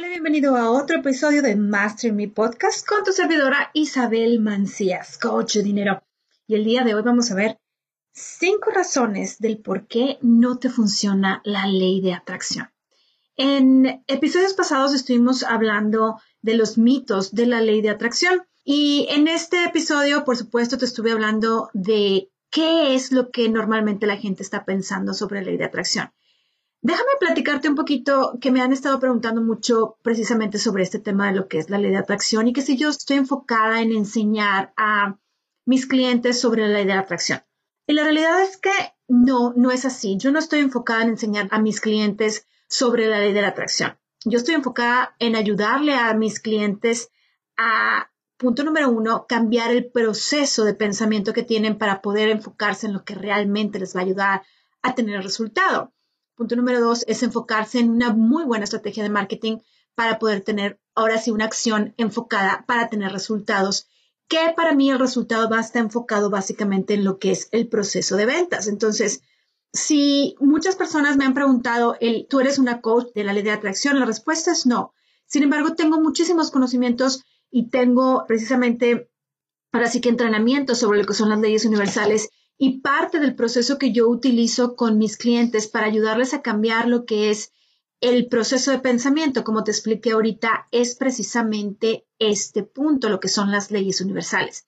Hola, bienvenido a otro episodio de Master Me Podcast con tu servidora Isabel Mancías, coach de dinero. Y el día de hoy vamos a ver cinco razones del por qué no te funciona la ley de atracción. En episodios pasados estuvimos hablando de los mitos de la ley de atracción y en este episodio, por supuesto, te estuve hablando de qué es lo que normalmente la gente está pensando sobre la ley de atracción. Déjame platicarte un poquito que me han estado preguntando mucho precisamente sobre este tema de lo que es la ley de atracción y que si yo estoy enfocada en enseñar a mis clientes sobre la ley de atracción. Y la realidad es que no, no es así. Yo no estoy enfocada en enseñar a mis clientes sobre la ley de la atracción. Yo estoy enfocada en ayudarle a mis clientes a, punto número uno, cambiar el proceso de pensamiento que tienen para poder enfocarse en lo que realmente les va a ayudar a tener el resultado. Punto número dos es enfocarse en una muy buena estrategia de marketing para poder tener ahora sí una acción enfocada para tener resultados, que para mí el resultado va a estar enfocado básicamente en lo que es el proceso de ventas. Entonces, si muchas personas me han preguntado, el, ¿tú eres una coach de la ley de atracción? La respuesta es no. Sin embargo, tengo muchísimos conocimientos y tengo precisamente, ahora sí que entrenamiento sobre lo que son las leyes universales y parte del proceso que yo utilizo con mis clientes para ayudarles a cambiar lo que es el proceso de pensamiento, como te expliqué ahorita, es precisamente este punto, lo que son las leyes universales.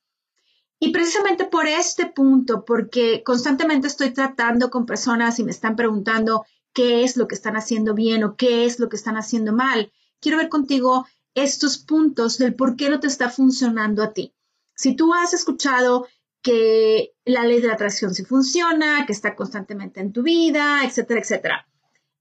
Y precisamente por este punto, porque constantemente estoy tratando con personas y me están preguntando qué es lo que están haciendo bien o qué es lo que están haciendo mal, quiero ver contigo estos puntos del por qué no te está funcionando a ti. Si tú has escuchado que la ley de la atracción sí funciona, que está constantemente en tu vida, etcétera, etcétera.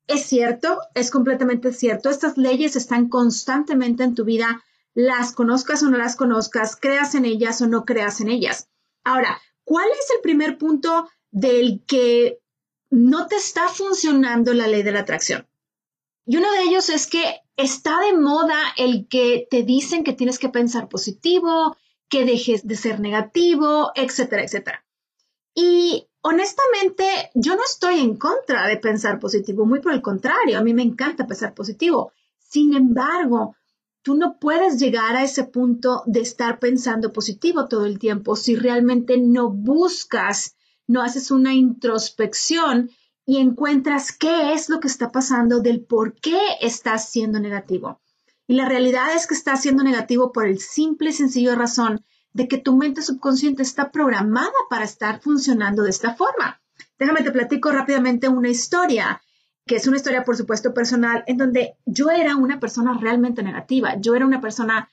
Es cierto, es completamente cierto. Estas leyes están constantemente en tu vida las conozcas o no las conozcas, creas en ellas o no creas en ellas. Ahora, ¿cuál es el primer punto del que no te está funcionando la ley de la atracción? Y uno de ellos es que está de moda el que te dicen que tienes que pensar positivo, que dejes de ser negativo, etcétera, etcétera. Y honestamente, yo no estoy en contra de pensar positivo, muy por el contrario, a mí me encanta pensar positivo. Sin embargo, tú no puedes llegar a ese punto de estar pensando positivo todo el tiempo si realmente no buscas, no haces una introspección y encuentras qué es lo que está pasando del por qué estás siendo negativo. Y la realidad es que estás siendo negativo por el simple y sencillo razón de que tu mente subconsciente está programada para estar funcionando de esta forma. Déjame te platico rápidamente una historia que es una historia, por supuesto, personal, en donde yo era una persona realmente negativa. Yo era una persona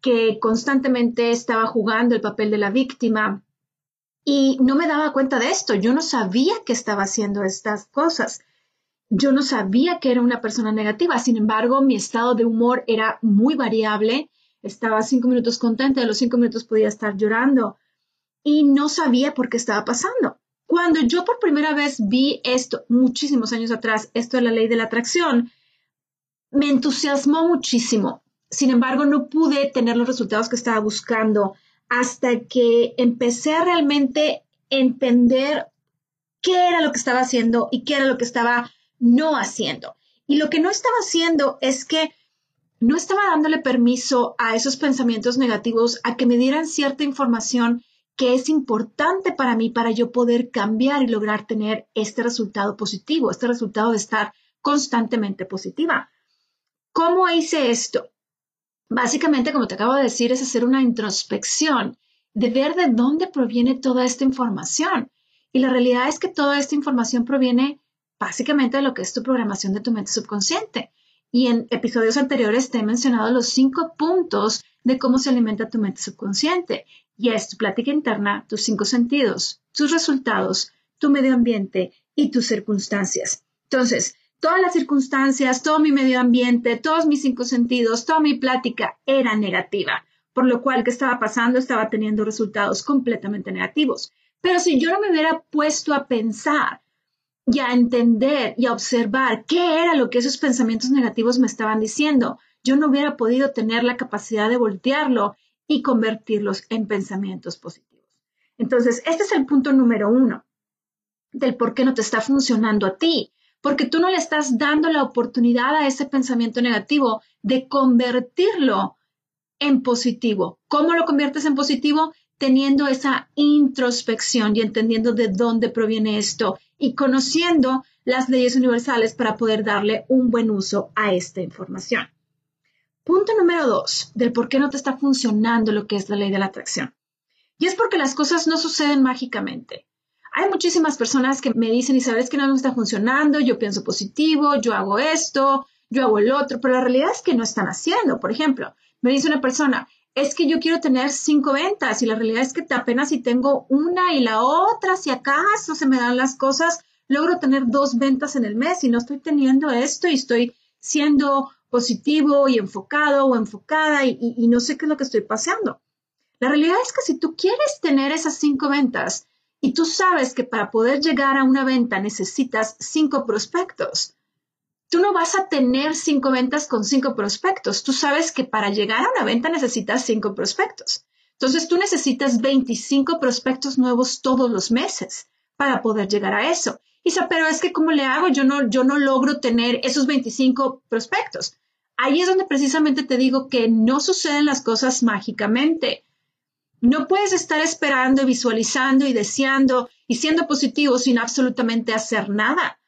que constantemente estaba jugando el papel de la víctima y no me daba cuenta de esto. Yo no sabía que estaba haciendo estas cosas. Yo no sabía que era una persona negativa. Sin embargo, mi estado de humor era muy variable. Estaba cinco minutos contenta, de los cinco minutos podía estar llorando y no sabía por qué estaba pasando. Cuando yo por primera vez vi esto, muchísimos años atrás, esto de la ley de la atracción, me entusiasmó muchísimo. Sin embargo, no pude tener los resultados que estaba buscando hasta que empecé a realmente entender qué era lo que estaba haciendo y qué era lo que estaba no haciendo. Y lo que no estaba haciendo es que no estaba dándole permiso a esos pensamientos negativos a que me dieran cierta información que es importante para mí para yo poder cambiar y lograr tener este resultado positivo, este resultado de estar constantemente positiva. ¿Cómo hice esto? Básicamente, como te acabo de decir, es hacer una introspección, de ver de dónde proviene toda esta información. Y la realidad es que toda esta información proviene básicamente de lo que es tu programación de tu mente subconsciente. Y en episodios anteriores te he mencionado los cinco puntos de cómo se alimenta tu mente subconsciente y es tu plática interna, tus cinco sentidos, tus resultados, tu medio ambiente y tus circunstancias. Entonces, todas las circunstancias, todo mi medio ambiente, todos mis cinco sentidos, toda mi plática era negativa, por lo cual ¿qué estaba pasando? Estaba teniendo resultados completamente negativos. Pero si yo no me hubiera puesto a pensar y a entender y a observar qué era lo que esos pensamientos negativos me estaban diciendo, yo no hubiera podido tener la capacidad de voltearlo y convertirlos en pensamientos positivos. Entonces, este es el punto número uno del por qué no te está funcionando a ti, porque tú no le estás dando la oportunidad a ese pensamiento negativo de convertirlo en positivo. ¿Cómo lo conviertes en positivo? Teniendo esa introspección y entendiendo de dónde proviene esto y conociendo las leyes universales para poder darle un buen uso a esta información. Punto número dos del por qué no te está funcionando lo que es la ley de la atracción. Y es porque las cosas no suceden mágicamente hay muchísimas personas que me dicen, y sabes que no me está funcionando, yo pienso positivo, yo hago esto, yo hago el otro, pero la realidad es que no están haciendo. Por ejemplo, me dice una persona, es que yo quiero tener cinco ventas y la realidad es que apenas si tengo una y la otra, si acaso se me dan las cosas, logro tener dos ventas en el mes y no estoy teniendo esto y estoy siendo positivo y enfocado o enfocada y, no sé qué es lo que estoy pasando. La realidad es que si tú quieres tener esas cinco ventas, y tú sabes que para poder llegar a una venta necesitas cinco prospectos. Tú no vas a tener cinco ventas con cinco prospectos. Tú sabes que para llegar a una venta necesitas cinco prospectos. Entonces tú necesitas 25 prospectos nuevos todos los meses para poder llegar a eso. Isa, pero es que ¿cómo le hago? Yo no, yo no logro tener esos 25 prospectos. Ahí es donde precisamente te digo que no suceden las cosas mágicamente. No puedes estar esperando, visualizando y deseando y siendo positivo sin absolutamente hacer nada.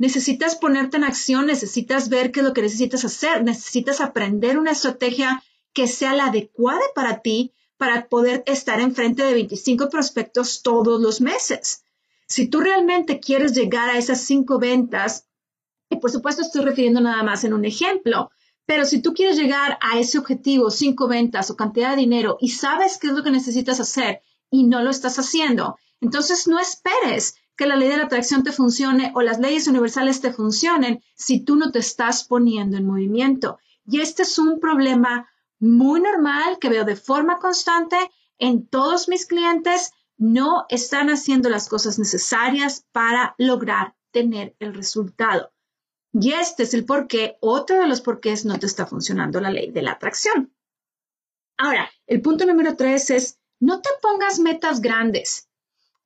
Necesitas ponerte en acción, necesitas ver qué es lo que necesitas hacer, necesitas aprender una estrategia que sea la adecuada para ti para poder estar enfrente de 25 prospectos todos los meses. Si tú realmente quieres llegar a esas cinco ventas, y por supuesto estoy refiriendo nada más en un ejemplo, pero si tú quieres llegar a ese objetivo, cinco ventas o cantidad de dinero, y sabes qué es lo que necesitas hacer y no lo estás haciendo, entonces no esperes que la ley de la atracción te funcione o las leyes universales te funcionen si tú no te estás poniendo en movimiento. Y este es un problema muy normal que veo de forma constante en todos mis clientes. No están haciendo las cosas necesarias para lograr tener el resultado. Y este es el por qué, otro de los porqués no te está funcionando la ley de la atracción. Ahora, el punto número tres es, no te pongas metas grandes.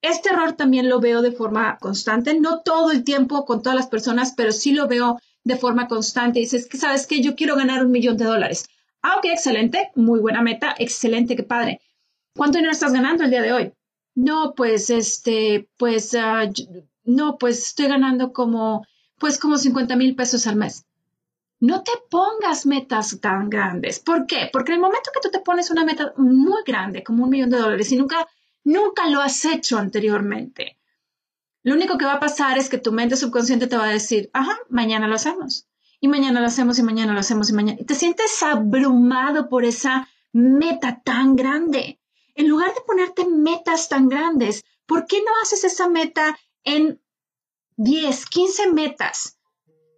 Este error también lo veo de forma constante, no todo el tiempo con todas las personas, pero sí lo veo de forma constante. Dices que, ¿sabes que Yo quiero ganar un millón de dólares. Ah, ok, excelente, muy buena meta, excelente, qué padre. ¿Cuánto dinero estás ganando el día de hoy? No, pues, este, pues, ah, no, pues estoy ganando como pues como 50 mil pesos al mes. No te pongas metas tan grandes. ¿Por qué? Porque en el momento que tú te pones una meta muy grande, como un millón de dólares, y nunca, nunca lo has hecho anteriormente, lo único que va a pasar es que tu mente subconsciente te va a decir, ajá, mañana lo hacemos. Y mañana lo hacemos y mañana lo hacemos y mañana. Y te sientes abrumado por esa meta tan grande. En lugar de ponerte metas tan grandes, ¿por qué no haces esa meta en 10, 15 metas.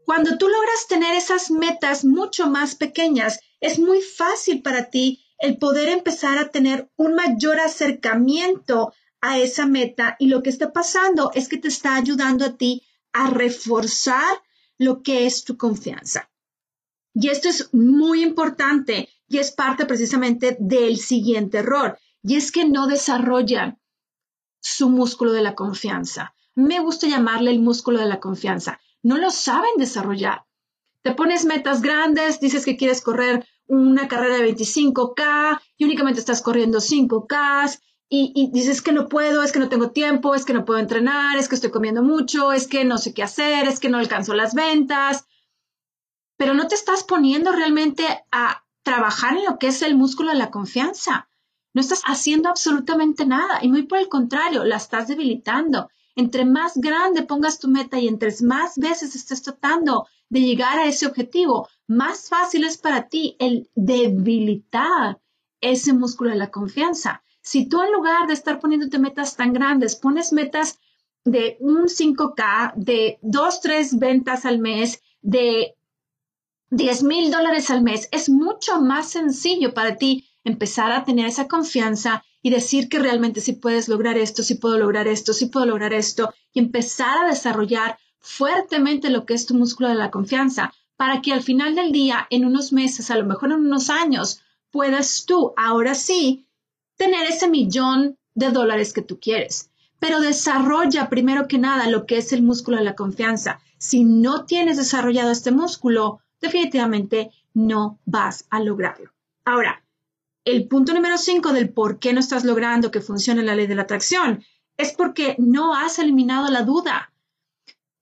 Cuando tú logras tener esas metas mucho más pequeñas, es muy fácil para ti el poder empezar a tener un mayor acercamiento a esa meta y lo que está pasando es que te está ayudando a ti a reforzar lo que es tu confianza. Y esto es muy importante y es parte precisamente del siguiente error, y es que no desarrollan su músculo de la confianza me gusta llamarle el músculo de la confianza. No lo saben desarrollar. Te pones metas grandes, dices que quieres correr una carrera de 25K y únicamente estás corriendo 5K y, y, dices que no puedo, es que no tengo tiempo, es que no puedo entrenar, es que estoy comiendo mucho, es que no sé qué hacer, es que no alcanzo las ventas. Pero no te estás poniendo realmente a trabajar en lo que es el músculo de la confianza. No estás haciendo absolutamente nada y muy por el contrario, la estás debilitando. Entre más grande pongas tu meta y entre más veces estés tratando de llegar a ese objetivo, más fácil es para ti el debilitar ese músculo de la confianza. Si tú en lugar de estar poniéndote metas tan grandes, pones metas de un 5K, de dos, tres ventas al mes, de 10 mil dólares al mes, es mucho más sencillo para ti empezar a tener esa confianza y decir que realmente si puedes lograr esto, si puedo lograr esto, si puedo lograr esto, y empezar a desarrollar fuertemente lo que es tu músculo de la confianza, para que al final del día, en unos meses, a lo mejor en unos años, puedas tú, ahora sí, tener ese millón de dólares que tú quieres. Pero desarrolla primero que nada lo que es el músculo de la confianza. Si no tienes desarrollado este músculo, definitivamente no vas a lograrlo. Ahora, el punto número cinco del por qué no estás logrando que funcione la ley de la atracción es porque no has eliminado la duda.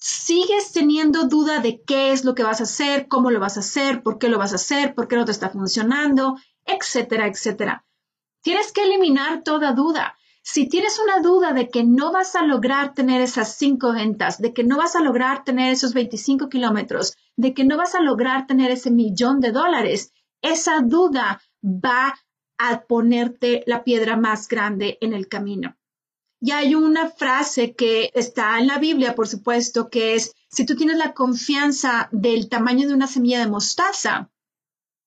Sigues teniendo duda de qué es lo que vas a hacer, cómo lo vas a hacer, por qué lo vas a hacer, por qué no te está funcionando, etcétera, etcétera. Tienes que eliminar toda duda. Si tienes una duda de que no vas a lograr tener esas cinco ventas, de que no vas a lograr tener esos 25 kilómetros, de que no vas a lograr tener ese millón de dólares, esa duda va a ponerte la piedra más grande en el camino. Y hay una frase que está en la Biblia, por supuesto, que es, si tú tienes la confianza del tamaño de una semilla de mostaza,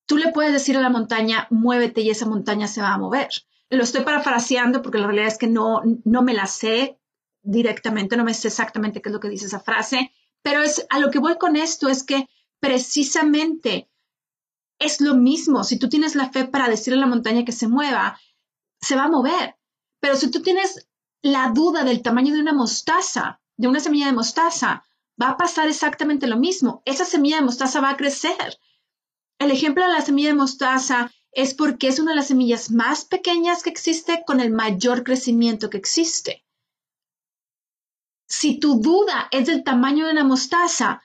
tú le puedes decir a la montaña, muévete y esa montaña se va a mover. Lo estoy parafraseando porque la realidad es que no, no me la sé directamente, no me sé exactamente qué es lo que dice esa frase, pero es a lo que voy con esto es que precisamente es lo mismo. Si tú tienes la fe para decirle a la montaña que se mueva, se va a mover. Pero si tú tienes la duda del tamaño de una mostaza, de una semilla de mostaza, va a pasar exactamente lo mismo. Esa semilla de mostaza va a crecer. El ejemplo de la semilla de mostaza es porque es una de las semillas más pequeñas que existe con el mayor crecimiento que existe. Si tu duda es del tamaño de una mostaza,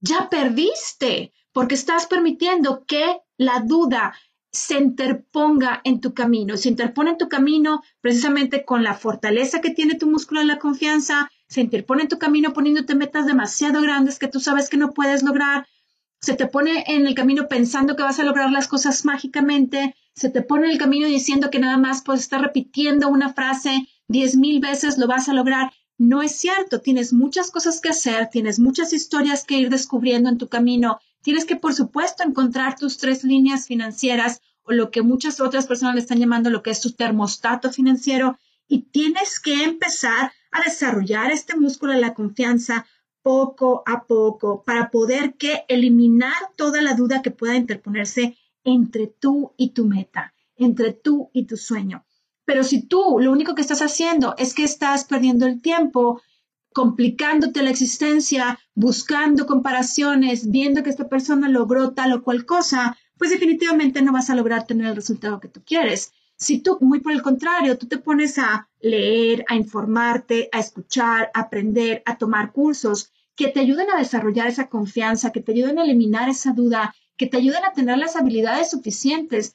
ya perdiste porque estás permitiendo que la duda se interponga en tu camino. Se interpone en tu camino precisamente con la fortaleza que tiene tu músculo de la confianza, se interpone en tu camino poniéndote metas demasiado grandes que tú sabes que no puedes lograr, se te pone en el camino pensando que vas a lograr las cosas mágicamente, se te pone en el camino diciendo que nada más puedes estar repitiendo una frase diez mil veces lo vas a lograr. No es cierto, tienes muchas cosas que hacer, tienes muchas historias que ir descubriendo en tu camino Tienes que, por supuesto, encontrar tus tres líneas financieras o lo que muchas otras personas le están llamando lo que es tu termostato financiero y tienes que empezar a desarrollar este músculo de la confianza poco a poco para poder que eliminar toda la duda que pueda interponerse entre tú y tu meta, entre tú y tu sueño. Pero si tú lo único que estás haciendo es que estás perdiendo el tiempo complicándote la existencia, buscando comparaciones, viendo que esta persona logró tal o cual cosa, pues definitivamente no vas a lograr tener el resultado que tú quieres. Si tú, muy por el contrario, tú te pones a leer, a informarte, a escuchar, a aprender, a tomar cursos que te ayuden a desarrollar esa confianza, que te ayuden a eliminar esa duda, que te ayuden a tener las habilidades suficientes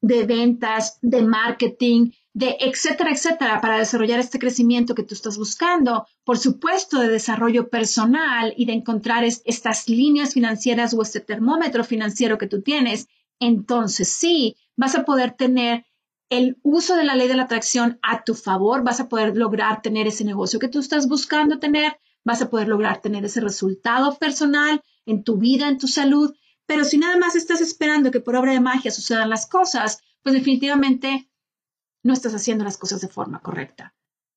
de ventas, de marketing, de etcétera, etcétera, para desarrollar este crecimiento que tú estás buscando, por supuesto, de desarrollo personal y de encontrar estas líneas financieras o este termómetro financiero que tú tienes, entonces sí, vas a poder tener el uso de la ley de la atracción a tu favor, vas a poder lograr tener ese negocio que tú estás buscando tener, vas a poder lograr tener ese resultado personal en tu vida, en tu salud, pero si nada más estás esperando que por obra de magia sucedan las cosas, pues definitivamente no estás haciendo las cosas de forma correcta.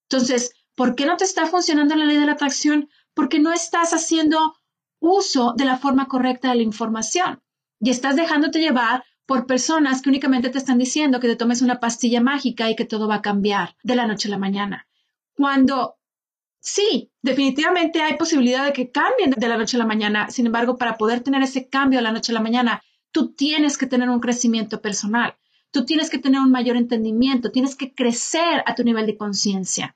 Entonces, ¿por qué no te está funcionando la ley de la atracción? Porque no estás haciendo uso de la forma correcta de la información y estás dejándote llevar por personas que únicamente te están diciendo que te tomes una pastilla mágica y que todo va a cambiar de la noche a la mañana. Cuando sí, definitivamente hay posibilidad de que cambien de la noche a la mañana. Sin embargo, para poder tener ese cambio de la noche a la mañana, tú tienes que tener un crecimiento personal. Tú tienes que tener un mayor entendimiento, tienes que crecer a tu nivel de conciencia.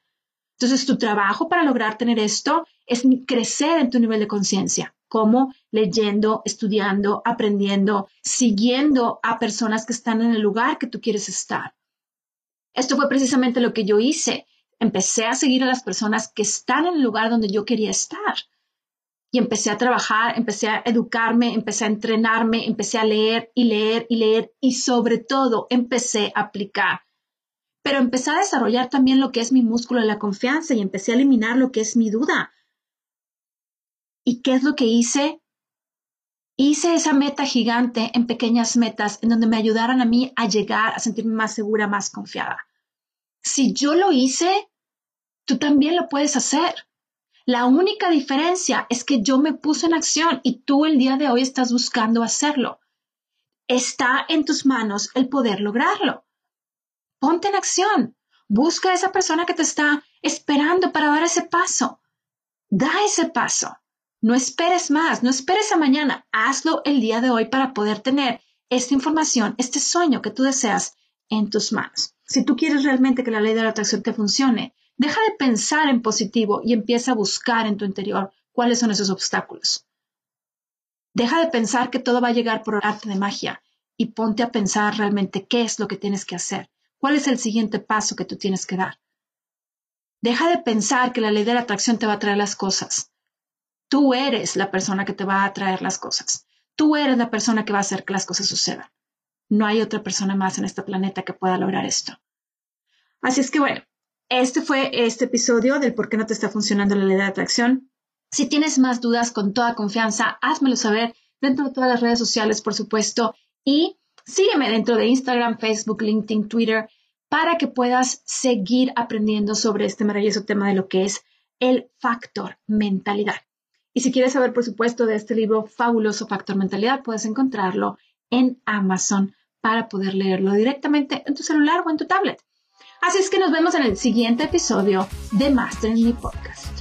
Entonces, tu trabajo para lograr tener esto es crecer en tu nivel de conciencia, como leyendo, estudiando, aprendiendo, siguiendo a personas que están en el lugar que tú quieres estar. Esto fue precisamente lo que yo hice. Empecé a seguir a las personas que están en el lugar donde yo quería estar y empecé a trabajar, empecé a educarme, empecé a entrenarme, empecé a leer y leer y leer y sobre todo empecé a aplicar. pero empecé a desarrollar también lo que es mi músculo de la confianza y empecé a eliminar lo que es mi duda. ¿Y qué es lo que hice? Hice esa meta gigante en pequeñas metas en donde me ayudaran a mí a llegar a sentirme más segura, más confiada. Si yo lo hice, tú también lo puedes hacer. La única diferencia es que yo me puse en acción y tú el día de hoy estás buscando hacerlo. Está en tus manos el poder lograrlo. Ponte en acción. Busca a esa persona que te está esperando para dar ese paso. Da ese paso. No esperes más, no esperes a mañana, hazlo el día de hoy para poder tener esta información, este sueño que tú deseas en tus manos. Si tú quieres realmente que la ley de la atracción te funcione, deja de pensar en positivo y empieza a buscar en tu interior cuáles son esos obstáculos. Deja de pensar que todo va a llegar por arte de magia y ponte a pensar realmente qué es lo que tienes que hacer, cuál es el siguiente paso que tú tienes que dar. Deja de pensar que la ley de la atracción te va a traer las cosas. Tú eres la persona que te va a traer las cosas. Tú eres la persona que va a hacer que las cosas sucedan. No hay otra persona más en este planeta que pueda lograr esto. Así es que bueno, este fue este episodio del por qué no te está funcionando la ley de atracción. Si tienes más dudas, con toda confianza, házmelo saber dentro de todas las redes sociales, por supuesto, y sígueme dentro de Instagram, Facebook, LinkedIn, Twitter, para que puedas seguir aprendiendo sobre este maravilloso tema de lo que es el factor mentalidad. Y si quieres saber, por supuesto, de este libro fabuloso Factor Mentalidad, puedes encontrarlo en Amazon para poder leerlo directamente en tu celular o en tu tablet. Así es que nos vemos en el siguiente episodio de Master in Me Podcast.